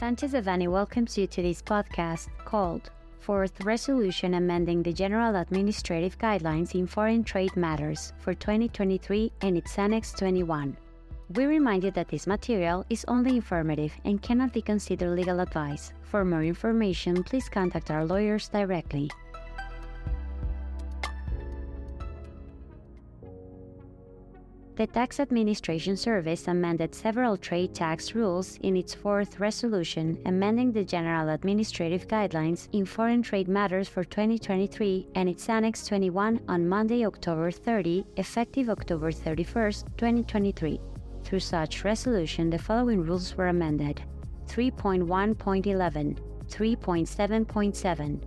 Sanchez Devanny welcomes you to this podcast called Fourth Resolution Amending the General Administrative Guidelines in Foreign Trade Matters for 2023 and its Annex 21. We remind you that this material is only informative and cannot be considered legal advice. For more information, please contact our lawyers directly. The Tax Administration Service amended several trade tax rules in its fourth resolution, amending the General Administrative Guidelines in Foreign Trade Matters for 2023 and its Annex 21 on Monday, October 30, effective October 31, 2023. Through such resolution, the following rules were amended 3.1.11, 3.7.7,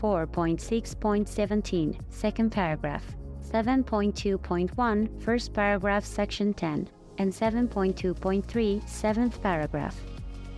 4.6.17, second paragraph. 7.2.1, first paragraph, section 10, and 7.2.3, seventh paragraph.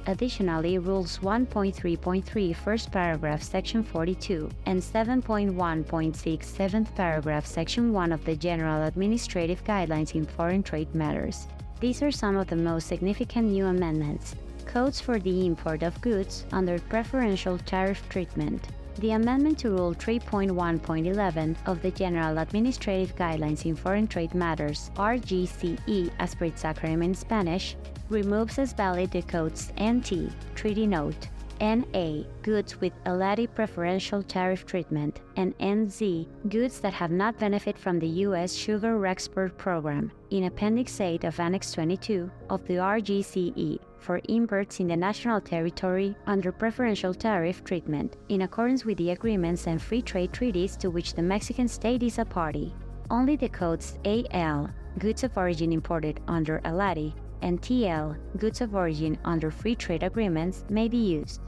Additionally, Rules 1.3.3, first paragraph, section 42, and 7.1.6, seventh paragraph, section 1 of the General Administrative Guidelines in Foreign Trade Matters. These are some of the most significant new amendments. Codes for the import of goods under preferential tariff treatment the amendment to Rule 3.1.11 of the General Administrative Guidelines in Foreign Trade Matters, RGCE as per its acronym in Spanish, removes as valid the codes NT, Treaty Note, NA, goods with ALADI preferential tariff treatment, and NZ, goods that have not benefited from the U.S. Sugar Export Program, in Appendix 8 of Annex 22 of the RGCE for imports in the national territory under preferential tariff treatment, in accordance with the agreements and free trade treaties to which the Mexican state is a party. Only the codes AL, goods of origin imported under ALADI, and TL, goods of origin under free trade agreements, may be used.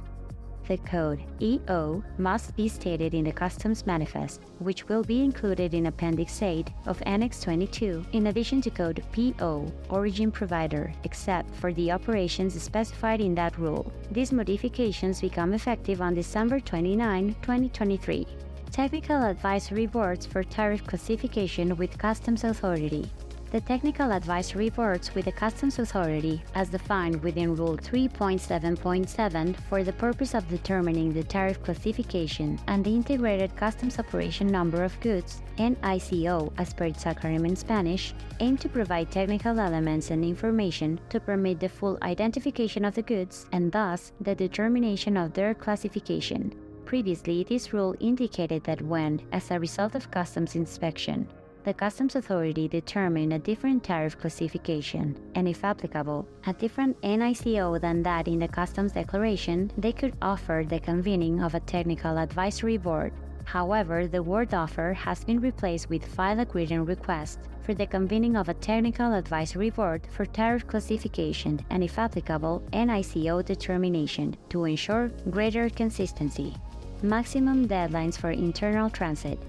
The code EO must be stated in the Customs Manifest, which will be included in Appendix 8 of Annex 22, in addition to code PO, Origin Provider, except for the operations specified in that rule. These modifications become effective on December 29, 2023. Technical Advisory Boards for Tariff Classification with Customs Authority the technical advisory reports with the Customs Authority, as defined within Rule 3.7.7 for the purpose of determining the tariff classification and the Integrated Customs Operation Number of Goods, NICO as per its acronym in Spanish, aim to provide technical elements and information to permit the full identification of the goods and thus the determination of their classification. Previously, this rule indicated that when, as a result of customs inspection, the Customs Authority determine a different tariff classification, and if applicable, a different NICO than that in the Customs Declaration, they could offer the convening of a technical advisory board. However, the word offer has been replaced with file a written request for the convening of a technical advisory board for tariff classification and, if applicable, NICO determination to ensure greater consistency. Maximum deadlines for internal transit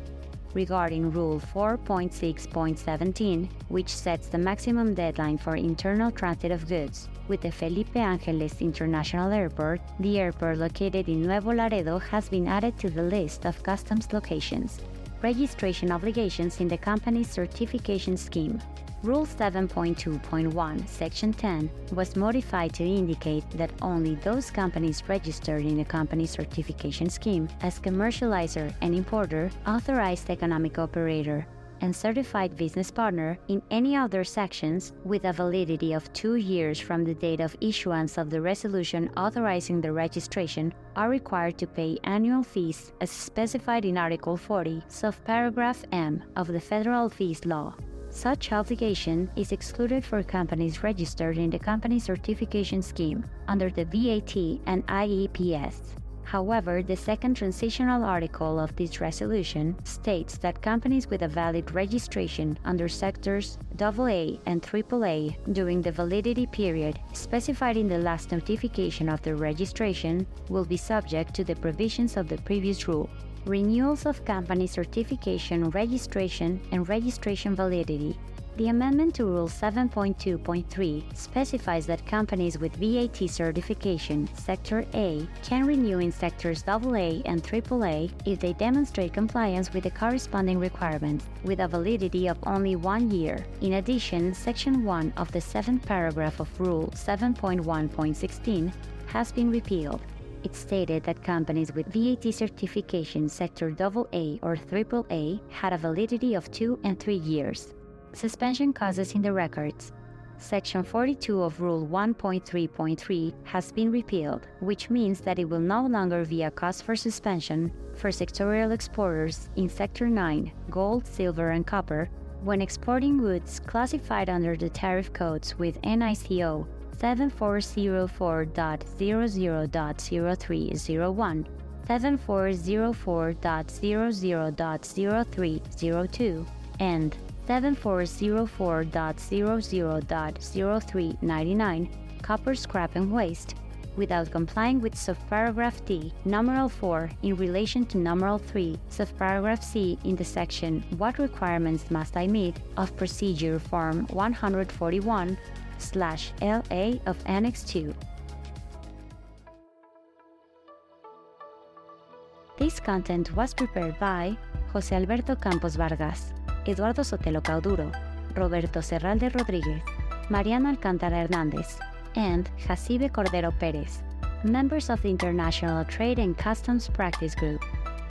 regarding Rule 4.6.17, which sets the maximum deadline for internal transit of goods. With the Felipe Angeles International Airport, the airport located in Nuevo Laredo has been added to the list of customs locations. Registration obligations in the company's certification scheme. Rule 7.2.1, Section 10, was modified to indicate that only those companies registered in the company certification scheme as commercializer and importer, authorized economic operator, and certified business partner in any other sections with a validity of two years from the date of issuance of the resolution authorizing the registration are required to pay annual fees as specified in Article 40, subparagraph M of the Federal Fees Law. Such obligation is excluded for companies registered in the Company Certification Scheme under the VAT and IEPS. However, the second transitional article of this resolution states that companies with a valid registration under sectors AA and AAA during the validity period specified in the last notification of the registration will be subject to the provisions of the previous rule renewals of company certification, registration, and registration validity. The amendment to Rule 7.2.3 specifies that companies with VAT certification, Sector A, can renew in sectors AA and AAA if they demonstrate compliance with the corresponding requirements, with a validity of only one year. In addition, Section 1 of the seventh paragraph of Rule 7.1.16 has been repealed. It stated that companies with VAT certification sector AA or AAA had a validity of two and three years. Suspension causes in the records. Section 42 of Rule 1.3.3 has been repealed, which means that it will no longer be a cause for suspension for sectorial exporters in Sector 9, gold, silver, and copper, when exporting goods classified under the tariff codes with NICO 7404.00.0301, 7404.00.0302, and 7404.00.0399 copper scrap and waste without complying with subparagraph D, numeral 4, in relation to numeral 3, subparagraph C in the section What requirements must I meet? of procedure form 141 slash LA of Annex 2. This content was prepared by José Alberto Campos Vargas, Eduardo Sotelo Cauduro, Roberto Serralde Rodríguez, Mariano Alcántara Hernández, and Jacibe Cordero Pérez, members of the International Trade and Customs Practice Group.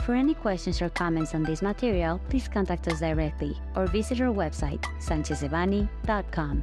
For any questions or comments on this material, please contact us directly or visit our website, sanchezdevanny.com.